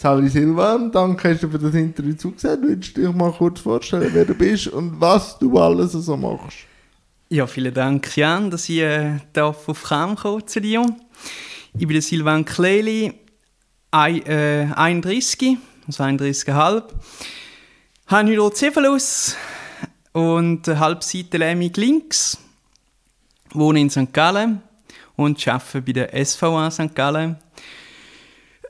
Sally Silvan, danke hast du für das Interview zugesehen. Willst du dich mal kurz vorstellen, wer du bist und was du alles so machst? Ja, vielen Dank, Jan, dass ich äh, darf auf Kram kommen zu dir. Ich bin Silvan Kleli, äh, 31, also 31,5. Habe Hydrocephalus und eine Halbseite lähmig links. Wohne in St. Gallen und arbeite bei der SVA St. Gallen.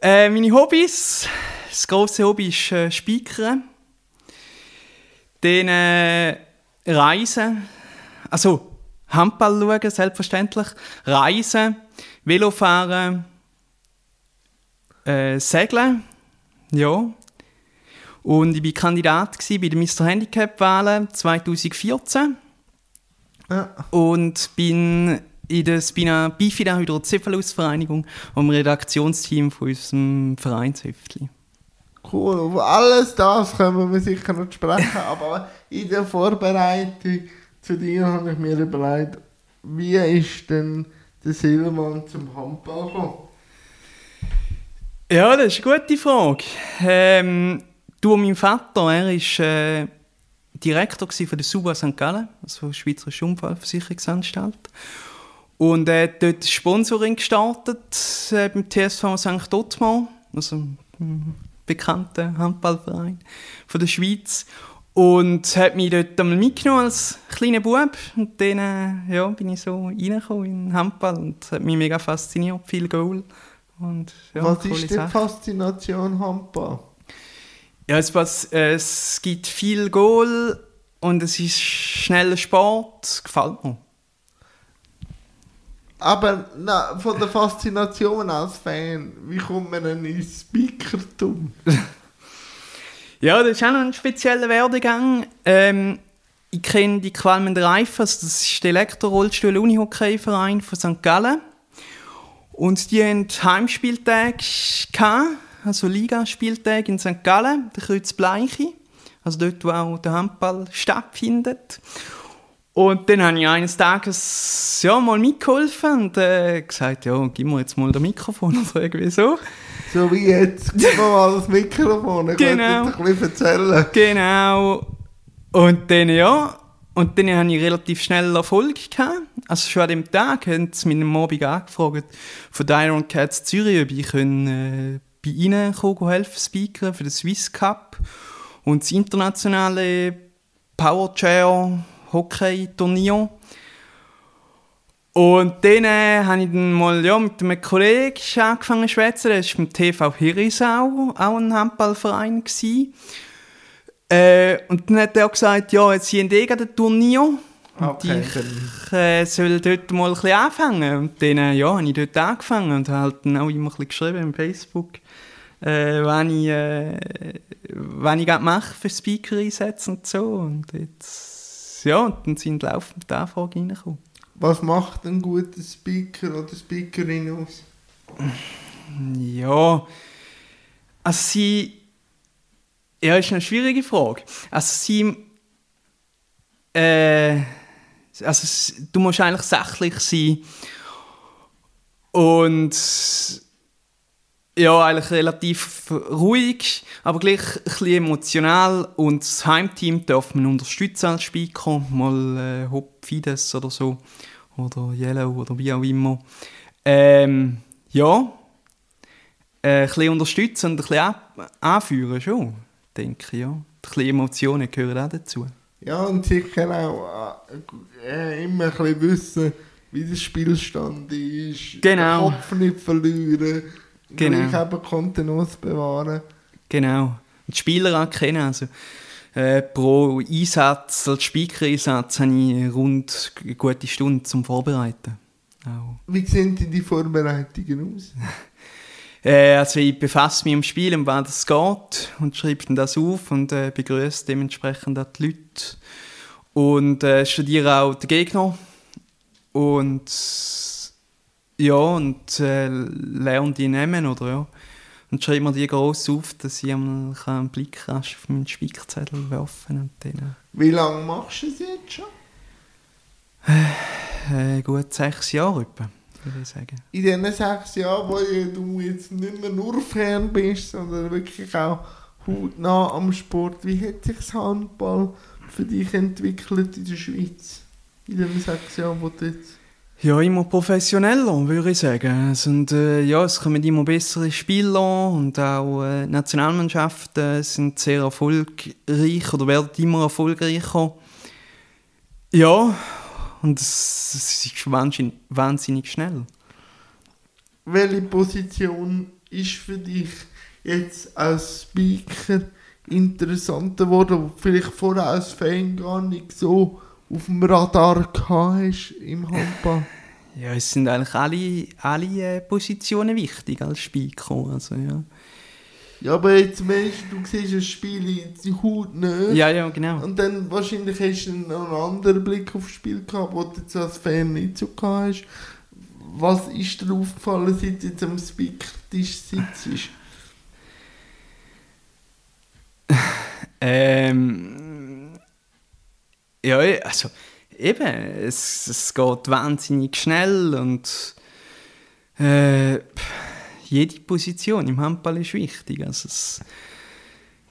Äh, meine Hobbys. Das grosse Hobby ist äh, Speakern. Dann äh, Reisen. Also Handball schauen, selbstverständlich. Reisen, Velofahren, äh, Segeln. Ja. Und ich war Kandidat bei den Mr. Handicap-Wahlen 2014. Ja. Und bin in der Spina Bifida Hydrocephalus-Vereinigung am Redaktionsteam von unserem Vereinshüftli. Cool, auf alles das können wir sicher noch sprechen, aber in der Vorbereitung zu dir habe ich mir überlegt, wie ist denn der Silbermann zum Handball gekommen? Ja, das ist eine gute Frage. Ähm, du, mein Vater, er ist äh, Direktor von der SUBA St. Gallen, also der Schweizerische Unfallversicherungsanstalt. Und er hat dort Sponsoring gestartet äh, beim TSV St. Ottmar, also ein bekannter Handballverein von der Schweiz. Und hat mich dort einmal mitgenommen als kleiner Bub. Und dann äh, ja, bin ich so reingekommen in Handball und hat mich mega fasziniert, viel Goal. Und, ja, Was ist die Faszination Handball? Ja, es, was, äh, es gibt viel Goal und es ist schneller Sport, gefällt mir. Aber na, von der Faszination als Fan, wie kommt man denn ins Speakertum? Ja, das ist auch noch ein spezieller Werdegang. Ähm, ich kenne die qualmenden Reifers, das ist der Elektro-Rollstuhl-Unihockey-Verein von St. Gallen. Und die hatten Heimspieltage, also Ligaspieltage in St. Gallen, der Kreuz Bleiche, also dort, wo auch der Handball stattfindet. Und dann habe ich eines Tages ja, mal mitgeholfen und äh, gesagt, ja, gib mir jetzt mal das Mikrofon oder irgendwie so. So wie jetzt, gib mir mal das Mikrofon, ich genau. ein bisschen erzählen. Genau. Und dann, ja, und dann hatte ich relativ schnell Erfolg. Gehabt. Also schon an dem Tag haben sie mich am Abend angefragt von der Iron Cats Zürich, ob ich können, äh, bei ihnen kommen, helfen, speakern für den Swiss Cup und das internationale Power Chair Hockey-Turnier. Und dann äh, habe ich dann mal ja, mit einem Kollegen angefangen zu schwätzen. Das war beim TV Hirisau, auch ein Handballverein. Äh, und dann hat er gesagt, ja, jetzt sind eh ein Turnier. Und okay, ich äh, soll dort mal ein bisschen anfangen. Und dann äh, ja, habe ich dort angefangen und halt dann auch immer ein bisschen geschrieben auf Facebook, äh, was ich, äh, ich mache für Speaker-Einsätze und so. Und jetzt ja, und dann sind laufend die Anfragen reingekommen. Was macht ein guter Speaker oder Speakerin aus? Ja, also sie... Ja, ist eine schwierige Frage. Also sie... Äh, also du musst eigentlich sachlich sein und ja, eigentlich relativ ruhig, aber gleich ein bisschen emotional. Und das Heimteam darf man unterstützen als Speaker, mal äh, Hop Fides oder so, oder Yellow oder wie auch immer. Ähm, ja, äh, ein bisschen unterstützen und ein bisschen anführen schon, denke ich, ja. Ein bisschen Emotionen gehören auch dazu. Ja, und sicher auch äh, immer ein bisschen wissen, wie der Spielstand ist. Genau. Den Kopf nicht verlieren genau. gleich eben Kontenance bewahren. Genau. Und die Spieler erkennen. Also, äh, pro Einsatz, als Speaker-Einsatz, habe ich rund eine gute Stunde zum Vorbereiten. Auch. Wie sehen die Vorbereitungen aus? äh, also ich befasse mich im Spiel, um was es geht und schreibe dann das auf und äh, begrüße dementsprechend auch die Leute. Und äh, studiere auch den Gegner. Und ja, und äh, lerne die nehmen, oder ja. Und schreibe mir die gross auf, dass ich einmal einen Blick rasch auf meinen Spickzettel werfen und dann... Äh. Wie lange machst du es jetzt schon? Äh, gut sechs Jahre etwa. würde ich sagen. In diesen sechs Jahren, wo du jetzt nicht mehr nur Fan bist, sondern wirklich auch hautnah am Sport, wie hat sich das Handball für dich entwickelt in der Schweiz? In den sechs Jahren, wo du jetzt... Ja, immer professioneller, würde ich sagen. Es, sind, äh, ja, es kommen immer bessere Spieler und auch äh, Nationalmannschaften sind sehr erfolgreich oder werden immer erfolgreicher. Ja, und es, es ist wahnsinnig, wahnsinnig schnell. Welche Position ist für dich jetzt als Speaker interessanter geworden, vielleicht vorher als Fan gar nicht so auf dem Radar hast im Handball? Ja, es sind eigentlich alle, alle äh, Positionen wichtig als Speaker. Also, ja. Ja, aber jetzt Mensch, du siehst ein Spiel in die Haut nicht. ja, ja, genau. Und dann wahrscheinlich hast du noch einen anderen Blick aufs Spiel gehabt, wo du jetzt als Fan nicht so gehabt hast. Was ist dir aufgefallen, seit du jetzt am Speaker-Tisch sitzt? Ähm, ja, also eben, es, es geht wahnsinnig schnell und äh, jede Position im Handball ist wichtig. Also es,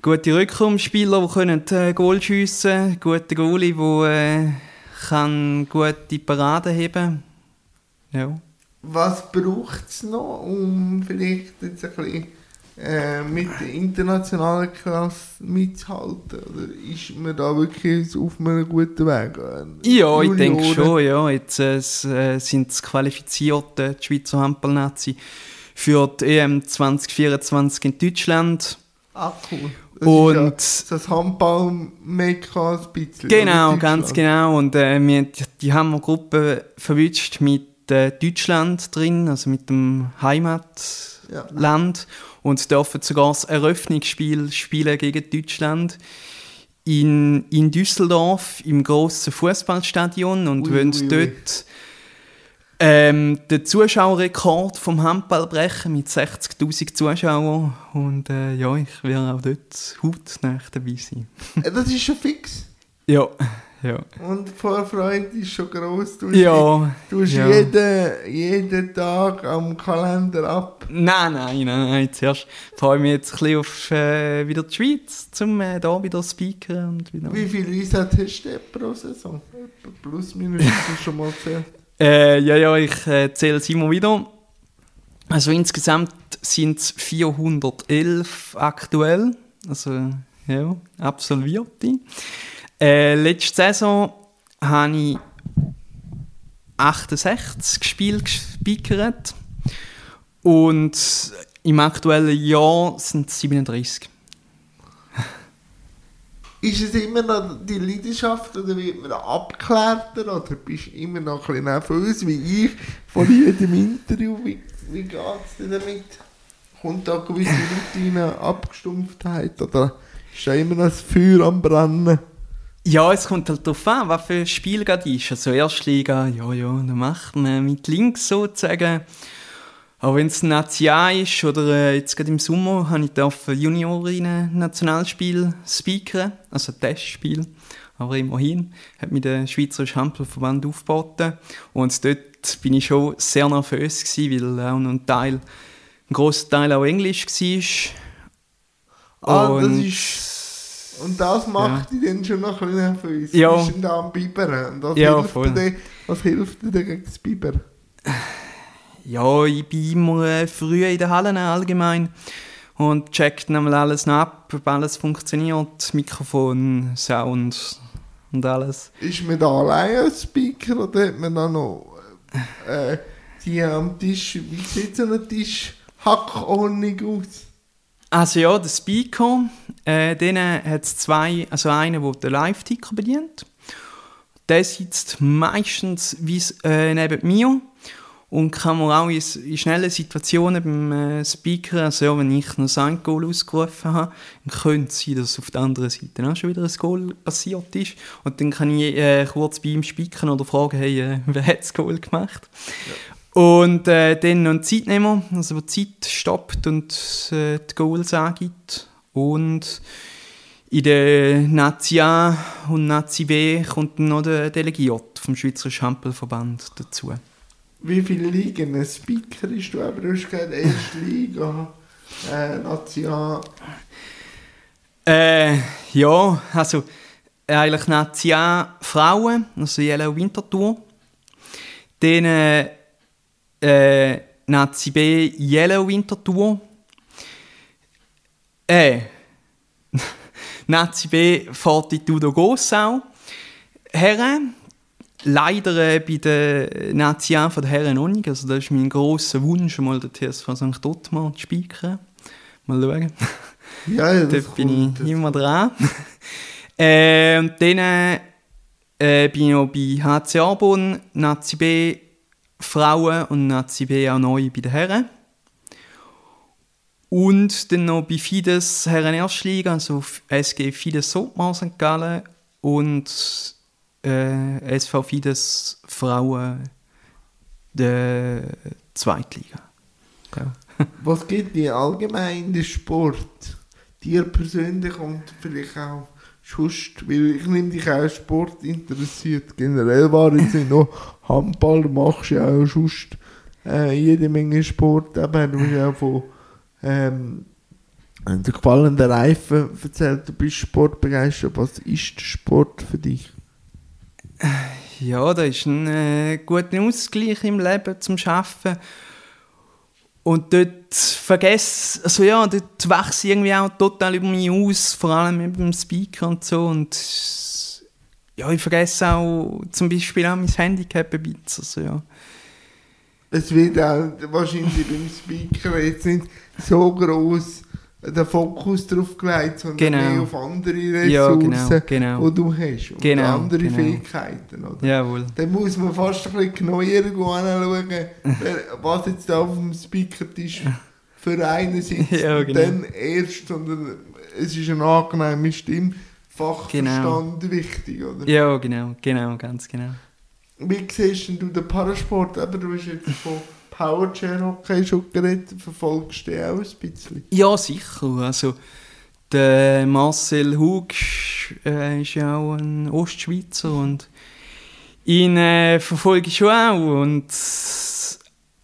gute Rückraumspieler, die können äh, Goal schiessen, gute Goalie, die äh, kann gute Paraden heben. Ja. Was braucht es noch, um vielleicht jetzt ein bisschen äh, mit der internationalen Klasse mitzuhalten? Oder ist man da wirklich auf einem guten Weg? Ja, ich denke schon, ja. Jetzt äh, äh, sind es qualifiziert, äh, die Schweizer Handballnazi, für die EM 2024 in Deutschland. Ah, cool. Das Und ist ja das Handball-Mekka ein bisschen. genau, ganz genau. Und äh, wir haben die, die Hammergruppe verwünscht mit äh, Deutschland drin, also mit dem Heimatland. Ja. Und dürfen sogar das Eröffnungsspiel spielen gegen Deutschland. In, in Düsseldorf im grossen Fußballstadion und Ui, wollen ui, ui. dort ähm, den Zuschauerrekord vom Handball brechen mit 60.000 Zuschauern. Und äh, ja, ich werde auch dort hautnah dabei sein. Äh, Das ist schon fix. Ja, ja. Und Vorfreude ist schon gross. Du Ja, Du hast ja. jeden, jeden Tag am Kalender ab. Nein, nein, nein, nein. Zuerst freue ich mich jetzt ein bisschen auf äh, wieder die Schweiz, um äh, da wieder zu speakern und wieder... Wie viel Einsatz hast du pro Saison? Plus, minus, hast du schon mal gezählt. Äh, ja, ja, ich äh, zähle es immer wieder. Also insgesamt sind es 411 aktuell, also ja, Absolvierte. Äh, letzte Saison habe ich 68 Spiele gespickert und im aktuellen Jahr sind es 37. Ist es immer noch die Leidenschaft oder wird man abgeklärter oder bist du immer noch ein bisschen nervös wie ich von jedem Interview? Wie, wie geht es dir damit? Kommt da gewisse Routine, Abgestumpftheit oder ist da immer noch das Feuer am Brennen? Ja, es kommt halt darauf an, was für ein Spiel gerade ist. Also Erstliga, ja, ja, dann macht man mit links sozusagen. Aber wenn es ein Nazi A ist oder äh, jetzt gerade im Sommer habe ich dürfen Juniorinnen-Nationalspiel speakern, also ein Testspiel. Aber immerhin hat mir der Schweizerische Handballverband aufgeboten. Und dort bin ich schon sehr nervös gewesen, weil auch noch ein Teil, ein grosser Teil auch Englisch war. Ah, das ist... Und das macht dich dann schon noch ein bisschen nervös. Ja. Du bist da am Bibern. Und was, Ja, hilft voll. dir, was hilft dir gegen das Bibern? Ja, ich bin immer äh, früh in den Hallen allgemein und checkt dann alles noch ab, ob alles funktioniert, Mikrofon, Sound und alles. Ist man da allein als Speaker oder hat man da noch äh, die am Tisch, wie sieht so ein Tisch Hackordnung aus? Also ja, der Speaker, äh, den hat zwei, also einen, der den Live-Ticker bedient. Der sitzt meistens äh, neben mir und kann mir auch in, in schnellen Situationen beim äh, Speaker, also ja, wenn ich noch ein Goal ausgerufen habe, könnte es sein, dass auf der anderen Seite auch schon wieder ein Goal passiert ist. Und dann kann ich äh, kurz bei ihm spicken oder fragen, hey, äh, wer hat das Goal gemacht? Und äh, dann noch ein Zeitnehmer, also der die Zeit stoppt und äh, die Goals angibt. Und in der Nazi A und Nazi B kommt noch der Delegiert vom Schweizerischen Handballverband dazu. wie viele Ligen ein Speaker ist du aber hast gesagt, erste Liga, äh, National. Äh, ja, also eigentlich Nazi A Frauen, also Yellow Winterthur. Dann äh, Nazi B Yellow Winterthur. Äh, Nazi B Fortitudo Gossau. Herren, leider äh, bei der Nazi A von der Herren noch nicht. Also das ist mein grosser Wunsch, mal den TSV St. Ottmar zu speichern. Mal schauen. Ja, ja, Dort bin ich immer dran. äh, und dann äh, bin ich noch bei HC Arbon, Nazi B Frauen und Nazi auch neu bei den Herren. Und dann noch bei Fides Herren Erstliga, also SG Fides Sotmar St. Gallen und äh, SV Fides Frauen der Zweitliga. Ja. Was gibt dir allgemein in den Sport? Dir persönlich und vielleicht auch sonst, weil ich nehme dich auch Sport interessiert. Generell war nicht noch Handball, machst ja auch sonst äh, jede Menge Sport. Eben, du hast ja von ähm, der gefallenen Reifen erzählt, du bist sportbegeistert. Was ist Sport für dich? Ja, da ist ein äh, guter Ausgleich im Leben zum Schaffen. Und dort vergesse, also ja, dort wachse irgendwie auch total über mich aus, vor allem mit dem Speaker und so. Und ja, ich vergesse auch zum Beispiel auch mein Handicap ein bisschen. Also, ja. Es wird auch wahrscheinlich beim Speaker jetzt nicht so groß der Fokus drauf gelegt, sondern Genau. mehr auf andere Ressourcen, Ja, genau, genau. die du hast und Genau, andere genau. Fähigkeiten. Oder? Jawohl. Dann muss man fast ein bisschen genauer anschauen, was jetzt da auf dem Speakertisch für einen sitzt. Ja, und genau. dann erst, sondern es ist eine angenehme Stimme, Fachverstand wichtig. Oder? Ja, genau, genau, ganz genau. Wie siehst du den Parasport? Aber du hast jetzt von Powerchair Hockey schon geredet, verfolgst du den auch ein bisschen? Ja, sicher. Also, der Marcel Hug äh, ist ja auch ein Ostschweizer und ihn äh, verfolge ich schon auch. Und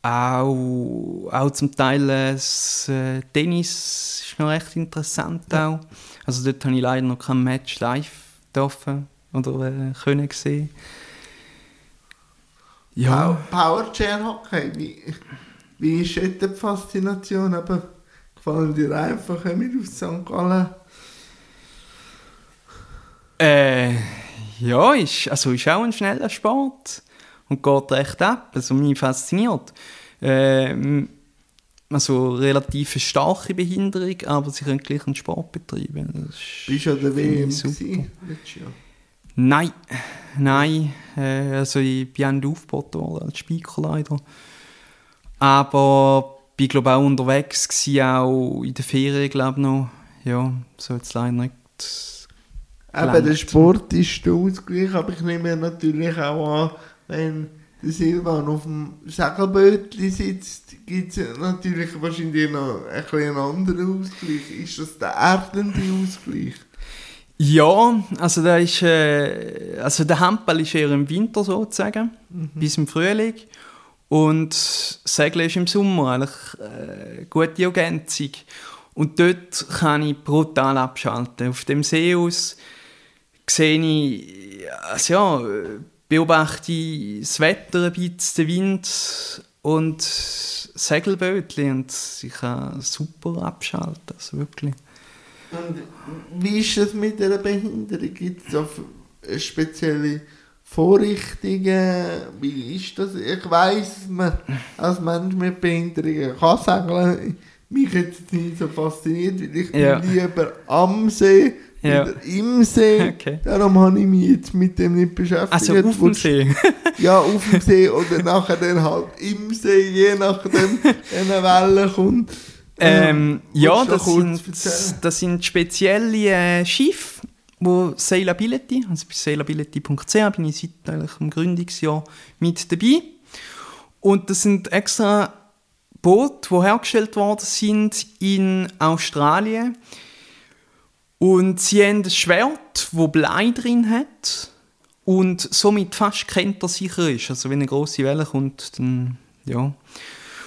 auch, auch zum Teil äh, das äh, Tennis ist noch recht interessant auch. Also dort habe ich leider noch kein Match live dürfen oder äh, können sehen. Ja, Pow- Powerchair Hockey, wie, wie ist dort die Faszination? Aber gefallen dir einfach mit auf St. Gallen? Äh, ja, ist, also ist auch ein schneller Sport und geht recht ab. Also mich fasziniert. Ähm, also relativ starke Behinderung, aber sie können gleich einen Sport betreiben. Das ist- Bist du an der WM super. gewesen? Nein, nein. Äh, also ich bin nicht aufgeboten worden als Speaker leider. Aber ich glaube auch unterwegs gewesen, auch in der Ferien glaube noch. Ja, so jetzt leider nicht. Eben, gelangt. der Sport ist der Ausgleich, aber ich nehme natürlich auch an, wenn der Silvan auf dem Segelbötli sitzt, gibt es natürlich wahrscheinlich noch ein bisschen einen anderen Ausgleich. Ist das der erdende Ausgleich? Ja, also da ist, äh, also der Handball ist eher im Winter sozusagen, bis im Frühling. Und Segeln ist im Sommer eigentlich äh, eine gute Ergänzung. Und dort kann ich brutal abschalten. Auf dem See aus sehe ich, also ja, äh, beobachte ich das Wetter ein bisschen, den Wind und Segelbötli und ich kann super abschalten, also wirklich. Und wie ist es mit dieser Behinderung? Gibt es da f- spezielle Vorrichtungen? Wie ist das? Ich weiss, man als Mensch mit Behinderungen kann segeln. Mich hat es nicht so fasziniert, weil ich Ja. bin lieber am See Ja. oder im See. Okay. Darum habe ich mich jetzt mit dem nicht beschäftigt. Also auf dem See. Ja, auf dem See oder nachher dann halt im See, je nachdem, wenn eine Welle kommt. Ähm, ja, du noch das sind, das sind spezielle äh, Schiffe, wo Sailability, also bei sailability.ch bin ich seit eigentlich dem Gründungsjahr mit dabei. Und das sind extra Boote, die hergestellt worden sind in Australien. Und sie haben ein Schwert, das Blei drin hat. und somit fast kentersicher ist. Also wenn eine große Welle kommt, dann ja.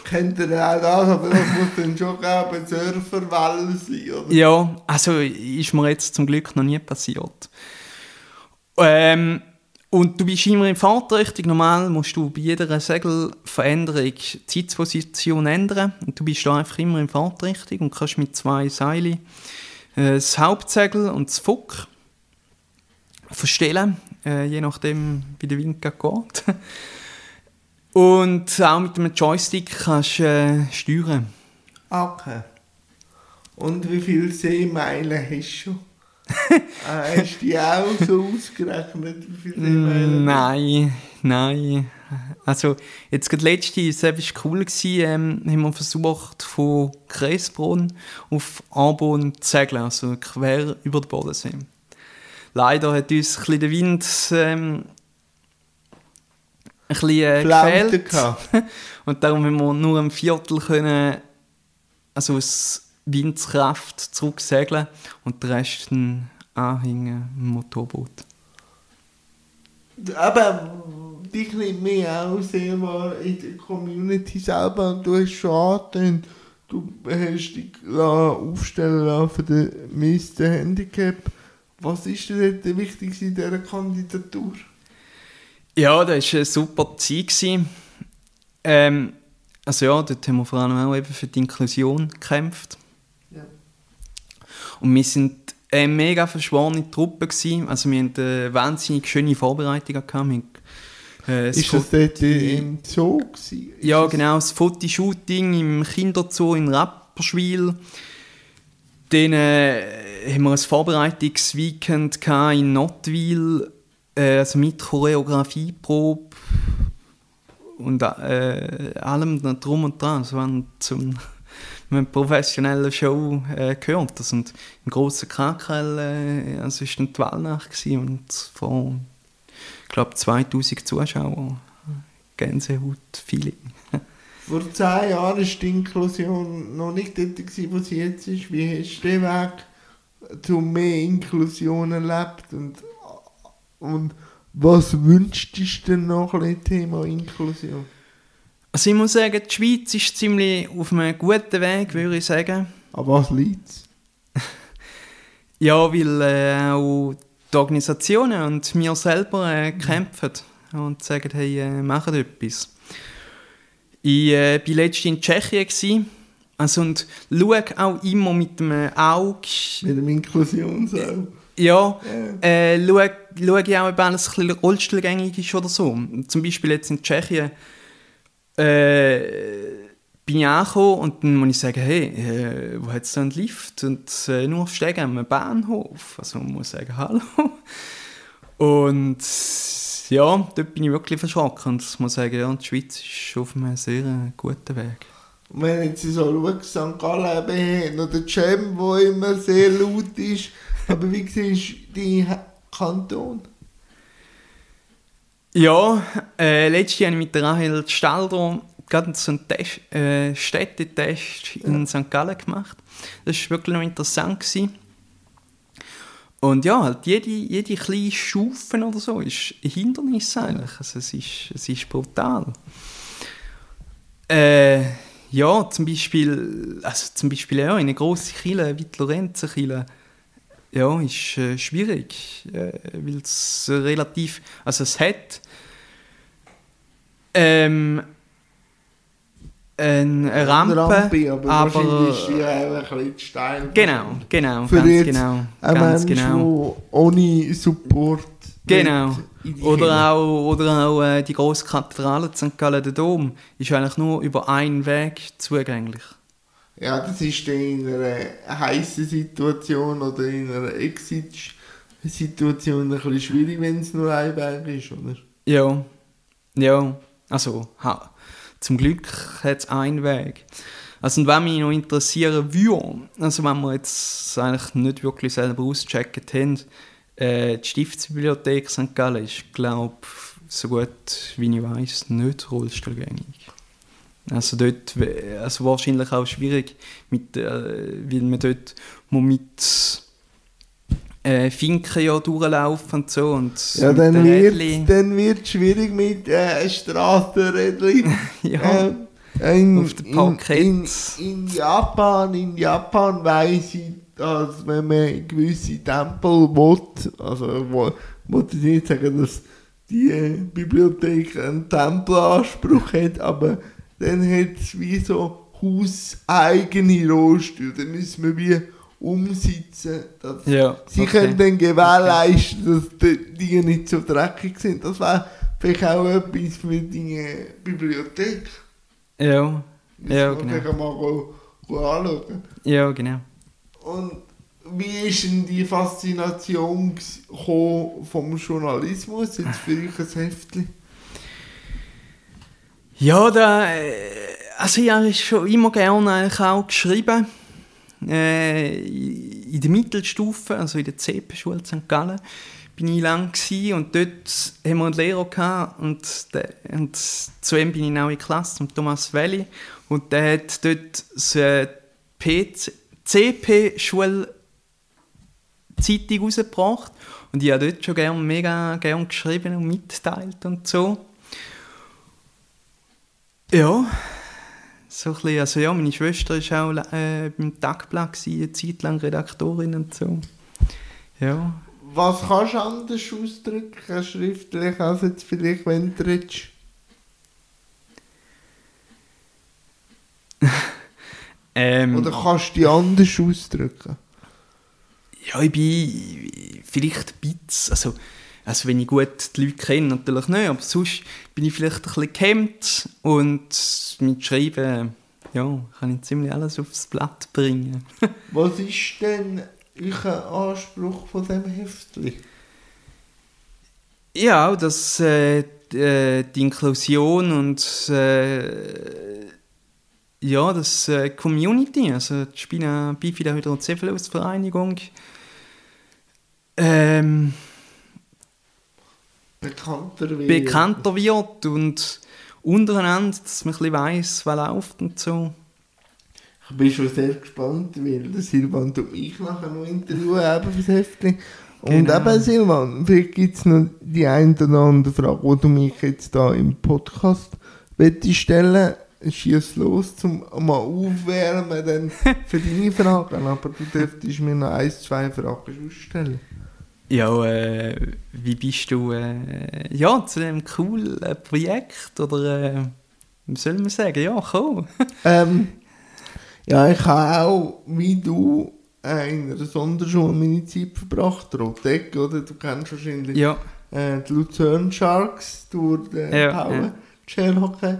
Kennt ihr auch das, aber das muss dann schon eine Surferwelle sein, oder? Ja, also ist mir jetzt zum Glück noch nie passiert. Ähm, und du bist immer in Fahrtrichtung. Normal musst du bei jeder Segelveränderung die Sitzposition ändern. Und du bist da einfach immer in Fahrtrichtung und kannst mit zwei Seilen äh, das Hauptsegel und das Fock verstellen, äh, je nachdem, wie der Wind geht. Und auch mit einem Joystick kannst du äh, steuern. Okay. Und wie viele Seemeilen hast du schon? äh, hast du die auch so ausgerechnet? Wie viele Seemeilen? Nein, nein. Also, jetzt gerade letzte, es war cool, gewesen, ähm, haben wir versucht, von Kreisbrunn auf Arbon zu segeln, also quer über den Bodensee. Leider hat uns ein bisschen der Wind ähm, bisschen äh, gefehlt. gehabt. Und darum haben wir nur ein Viertel können, also aus Windskraft zurücksegeln und den Rest anhängen im Motorboot. Aber dich nimmt mich auch sehr wahr in der Community selber und du hast dich aufstellen lassen für den Mr. Handicap. Was ist dir dort wichtig in dieser Kandidatur? Ja, das war eine super Zeit. Ähm, also ja, dort haben wir vor allem auch eben für die Inklusion gekämpft. Ja. Und wir sind eine mega verschworene Truppe. Gewesen. Also wir hatten eine wahnsinnig schöne Vorbereitung. Gehabt. Äh, Ist das dort im Zoo gewesen? Ist Ja, genau, das Fotoshooting im Kinderzoo in Rapperschwil. Dann äh, haben wir ein Vorbereitungsweekend in Nottwil, äh, also mit Choreografieprobe und äh, allem drum und dran. Also wir haben zum wir haben professionelle Show äh, gehört. Das sind im grossen Krakel, äh, also ist dann die Wahlnacht und vor, glaube, 2000 Zuschauer. Gänsehaut-Feeling. Vor zehn Jahren war die Inklusion noch nicht dort, gewesen, wo sie jetzt ist. Wie hast du den Weg zu mehr Inklusion erlebt? Und, und was wünschst du dir denn noch ein Thema Inklusion? Also ich muss sagen, die Schweiz ist ziemlich auf einem guten Weg, würde ich sagen. An was liegt? Ja, weil äh, auch die Organisationen und wir selber äh, kämpfen und sagen, hey, äh, machen etwas. Ich äh, war letztens in Tschechien gewesen, also, und schaue auch immer mit dem Auge, Mit dem Inklusionsau. Ja, äh, schaue, schaue ich auch, ob alles ein bisschen rollstuhlgängig ist oder so. Zum Beispiel jetzt in Tschechien äh, bin ich angekommen und dann muss ich sagen, hey, äh, wo hat es da einen Lift? Und äh, nur aufsteigen am Bahnhof. Also man muss sagen, hallo. Und ja, dort bin ich wirklich verschrocken und ich muss sagen, ja, die Schweiz ist auf einem sehr guten Weg. Wenn ich jetzt so schaue, St. Gallen eben noch der Cem, der immer sehr laut ist. Aber wie siehst du deinen Kanton? Ja, äh, letztes Jahr habe ich mit Rahel Stalder gerade so einen Test, äh, Städtetest in St. Gallen gemacht. Das war wirklich noch interessant. Gewesen. Und ja, halt jede, jede kleine Stufe oder so ist ein Hindernis eigentlich. Also es, ist, es ist brutal. Äh, ja, zum Beispiel, also zum Beispiel ja, in einer grossen Kille wie die Lorenzenkille, ja, ist äh, schwierig, äh, weil es relativ, also es hat ähm, eine, Rampe, Rampe, aber, aber, wahrscheinlich ist die ein bisschen steil. genau, genau, Für ganz jetzt genau, Ein ganz Mensch, genau. ohne Support Genau. Oder auch, oder auch äh, die grosse Kathedrale St. Gallen, der Dom, ist eigentlich nur über einen Weg zugänglich. Ja, das ist dann in einer heißen Situation oder in einer Exit-Situation ein bisschen schwierig, wenn es nur ein Weg ist, oder? Ja, ja, also ha, zum Glück hat es einen Weg. Also und wenn mich noch interessieren würde, also wenn wir jetzt eigentlich nicht wirklich selber ausgecheckt haben, äh, die Stiftsbibliothek St. Gallen ist, glaube so gut wie ich weiß, nicht rollstuhlgängig. Also dort, also wahrscheinlich auch schwierig, mit, äh, weil man dort muss mit äh, Finken ja durchlaufen und so. Und Ja, dann wird dann wird schwierig mit äh, Strassenrädchen. Ja, äh, in, auf dem Parkett. In, in, in Japan, in Japan weiss ich, dass wenn man gewisse Tempel will, also ich will, wollte nicht sagen, dass die äh, Bibliothek einen Tempelanspruch hat, aber dann hat es wie so hauseigene Rohstühle. Dann müssen wir wie umsetzen, dass ja. Sie okay. können dann gewährleisten, dass die Dinge nicht so dreckig sind. Das wäre vielleicht auch etwas für die Bibliothek. Ja, Das Ja, man genau. vielleicht mal go, go anschauen. ja, genau. Und wie ist denn die Faszination vom Journalismus jetzt für euch ein Heftchen? Ja, da, äh, also ich habe schon immer gerne auch geschrieben. Äh, in der Mittelstufe, also in der CP-Schule St. Gallen, bin ich lang und dort haben wir einen Lehrer und, der, und zu ihm bin ich auch in die Klasse, zum Thomas Welli und der hat dort so eine PC CP-Schule Zeitung rausgebracht und ich habe dort schon gerne, mega gerne geschrieben und mitteilt und so. Ja, so ein bisschen, also ja, meine Schwester war auch äh, beim Tagblatt, eine Zeit lang Redaktorin und so. Ja, Was kannst du anders ausdrücken, schriftlich, als jetzt vielleicht, wenn du redest? ähm, Oder kannst du die anders ausdrücken? ja, ich bin vielleicht ein bisschen, also, also wenn ich gut die Leute kenne, natürlich nicht, aber sonst bin ich vielleicht ein bisschen gehemmt und mit Schreiben, ja, kann ich ziemlich alles aufs Blatt bringen. Was ist denn euer Anspruch von diesem Heftchen? Ja, dass äh, die, äh, die Inklusion und äh, ja, das äh, Community, also die Spina Bifida Hydrocephalus Vereinigung, ähm, Bekannter wird. bekannter wird und untereinander, dass man ein bisschen weiss, was läuft und so. Ich bin schon sehr gespannt, weil der Silvan und ich nachher noch interviewen eben fürs Heftchen. Und Genau. eben Silvan, vielleicht gibt es noch die eine oder andere Frage, die du mich jetzt da im Podcast möchtest stellen Schieß los, zum mal aufwärmen dann für deine Fragen. Aber du dürftest mir noch ein, zwei Fragen stellen. Ja, äh, wie bist du äh, ja, zu dem coolen Projekt oder äh, wie soll man sagen? Ja, cool. Ähm, ja, ich habe auch, wie du, äh, in einer Sonderschule meine Zeit verbracht. Rotek, oder? Du kennst wahrscheinlich ja, äh, die Luzern Sharks durch den Ja, Power ja. Chair Hockey.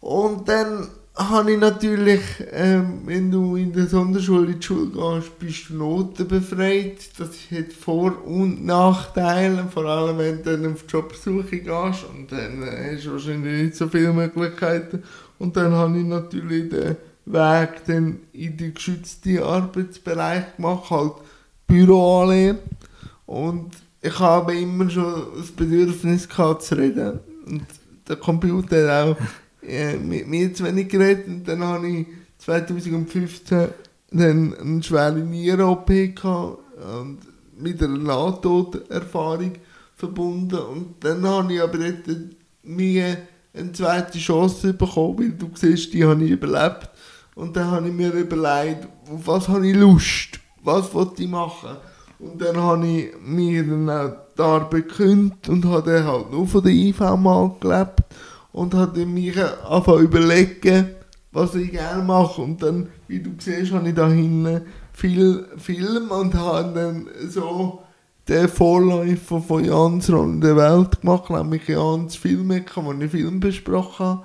Und dann habe ich natürlich, ähm, wenn du in der Sonderschule in die Schule gehst, bist du notenbefreit. Das hat Vor- und Nachteile, vor allem wenn du dann auf Jobsuche gehst und dann äh, hast du wahrscheinlich nicht so viele Möglichkeiten. Und dann habe ich natürlich den Weg dann in den geschützten Arbeitsbereich gemacht, halt Büroanlehre. Und ich habe immer schon das Bedürfnis gehabt zu reden. Und der Computer auch äh, mit mir zu wenig geredet. Und dann habe ich 2015 dann eine schwere Nieren-OP und mit einer Nahtoderfahrung verbunden. Und dann habe ich aber mir eine zweite Chance bekommen, weil du siehst, die habe ich überlebt. Und dann habe ich mir überlegt, auf was habe ich Lust, was wollte ich machen. Und dann habe ich mir dann auch die Arbeit gekündigt und habe dann halt nur von der IV mal gelebt und habe angefangen zu überlegen, was ich gerne mache. Und dann, wie du siehst, habe ich da hinten viel Film und habe dann so den Vorläufer von Jans Rolle der Welt gemacht, nämlich Jans Filmecke, wo ich Film besprochen habe.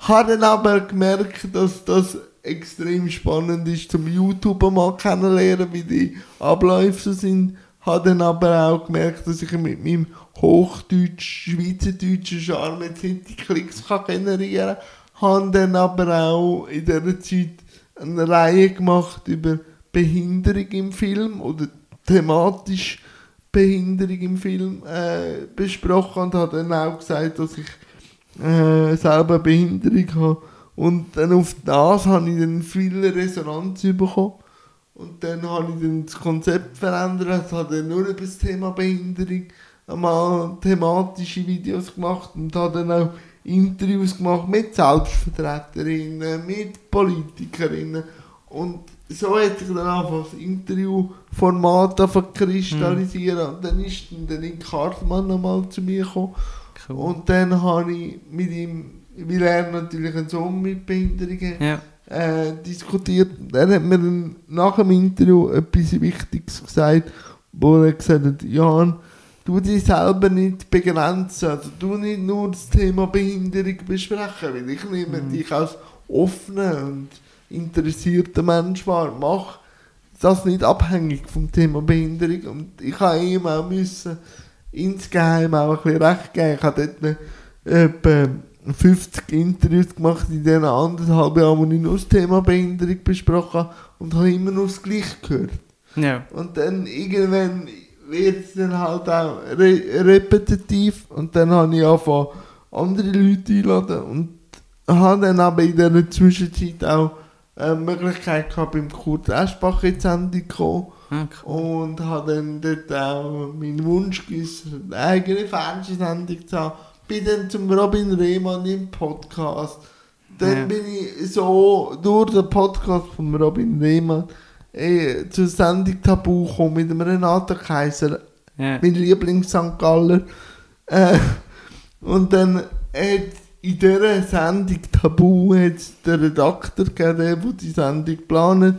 Habe dann aber gemerkt, dass das extrem spannend ist, zum YouTuber mal kennenlernen, wie die Abläufe sind. Habe dann aber auch gemerkt, dass ich mit meinem Hochdeutsch, Schweizerdeutschen Charme jetzt nicht die Klicks kann generieren kann. Habe dann aber auch in dieser Zeit eine Reihe gemacht über Behinderung im Film oder thematisch Behinderung im Film äh, besprochen und habe dann auch gesagt, dass ich äh, selber Behinderung habe. Und dann auf das habe ich dann viel Resonanz bekommen. Und dann habe ich dann das Konzept verändert, habe dann nur über das Thema Behinderung einmal thematische Videos gemacht und habe dann auch Interviews gemacht mit Selbstvertreterinnen, mit Politikerinnen. Und so hat sich dann einfach das Interviewformat kristallisieren und dann ist dann der Nick Hartmann nochmal zu mir gekommen. Cool. und dann habe ich mit ihm, weil er natürlich einen Sohn mit Behinderung hat, ja. Äh, diskutiert. Er hat mir dann nach dem Interview etwas Wichtiges gesagt, wo er gesagt hat, Jan, du dich selber nicht begrenzen, also du nicht nur das Thema Behinderung besprechen, weil ich nehme Mhm. dich als offener und interessierter Mensch wahr, mach das nicht abhängig vom Thema Behinderung und ich habe ihm auch müssen insgeheim auch ein bisschen recht geben. Ich habe dort etwa 50 Interviews gemacht in diesen anderthalb Jahren, wo ich nur das Thema Behinderung besprochen habe und habe immer nur das Gleiche gehört. Ja. Und dann irgendwann wird es dann halt auch re repetitiv und dann habe ich angefangen, andere Leute einladen und habe dann aber in dieser Zwischenzeit auch äh, die Möglichkeit gehabt, beim Kurt Eschbach in die Sendung zu kommen cool. und habe dann dort auch meinen Wunsch eine eigene Fernsehsendung zu haben. Bin dann zum Robin Rehmann im Podcast. Dann Ja. bin ich so durch den Podcast von Robin Rehmann äh, zur Sendung Tabu gekommen mit dem Renato Kaiser, Ja. mein Lieblings-St. Galler. Äh, und dann hat in dieser Sendung Tabu hat's der Redakteur gegeben, der, die Sendung geplant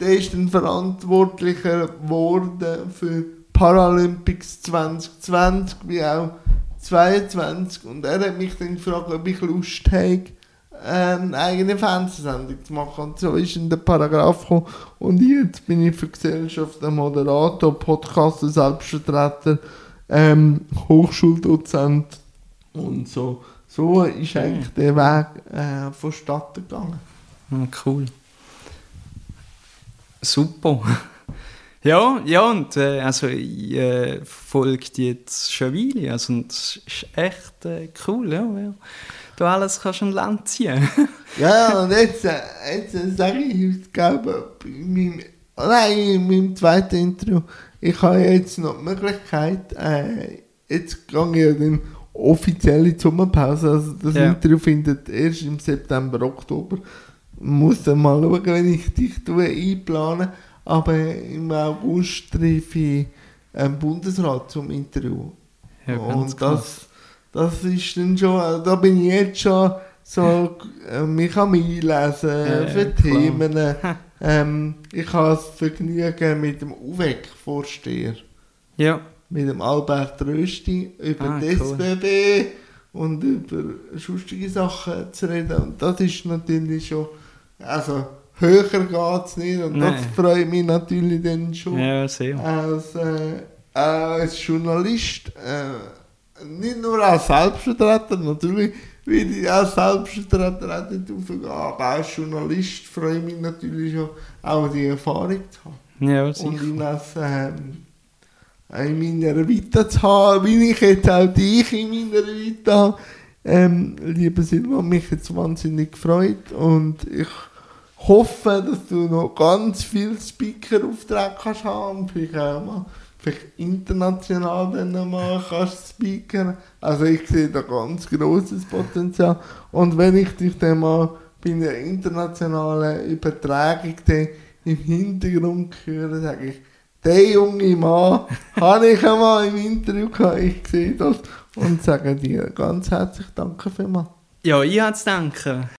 der ist dann verantwortlicher geworden für Paralympics 2020 wie auch 2022 und er hat mich dann gefragt, ob ich Lust habe, eine eigene Fernsehsendung zu machen. Und so ist in der Paragraph gekommen. Und jetzt bin ich für Gesellschaft ein Moderator, Podcaster, Selbstvertreter, ähm, Hochschuldozent und so. So ist eigentlich der Weg äh, vonstatten gegangen. Ah, cool. Super. Ja, ja, und äh, also ich äh, folge die jetzt schon eine Weile. Also, und das ist echt äh, cool, ja, weil du alles kannst an Land ziehen. Ja, und jetzt, äh, jetzt sage ich, ich glaube, oh nein, in meinem zweiten Interview, ich habe jetzt noch die Möglichkeit, äh, jetzt gehe ich in die Sommerpause, also das Ja. Interview findet erst im September, Oktober. Muss dann mal schauen, wenn ich dich tue, einplanen, aber im August treffe ich einen Bundesrat zum Interview. Ja, und das, das ist dann schon, also da bin ich jetzt schon so, äh, mich kann mich einlesen Ja, für ja. Themen. Ähm, ich habe das Vergnügen mit dem UVEC-Vorsteher, Ja, mit dem Albert Rösti, über Ah, das cool. SBB und über sonstige Sachen zu reden. Und das ist natürlich schon, also höher geht es nicht und das Nein. freut mich natürlich dann schon ja, sehr. als, äh, als Journalist, äh, nicht nur als Selbstvertreter, natürlich will ich als Selbstvertreter auch nicht aufgehen, aber als Journalist freue ich mich natürlich schon, auch die Erfahrung zu haben. Ja, Und sicher. in, das, ähm, in meiner Vita zu haben, wie ich jetzt auch dich in meiner Vita habe. Ähm, lieber Silva, mich jetzt wahnsinnig gefreut und ich hoffe, dass du noch ganz viele Speaker-Aufträge kannst haben und vielleicht auch mal vielleicht international dann mal kannst speakern. Also ich sehe da ganz großes Potenzial und wenn ich dich dann mal bei einer internationalen Übertragung im Hintergrund höre, sage ich, der junge Mann habe ich einmal im Interview gehabt, ich sehe das und sage dir ganz herzlich Danke vielmals. Ja, ich habe zu danken.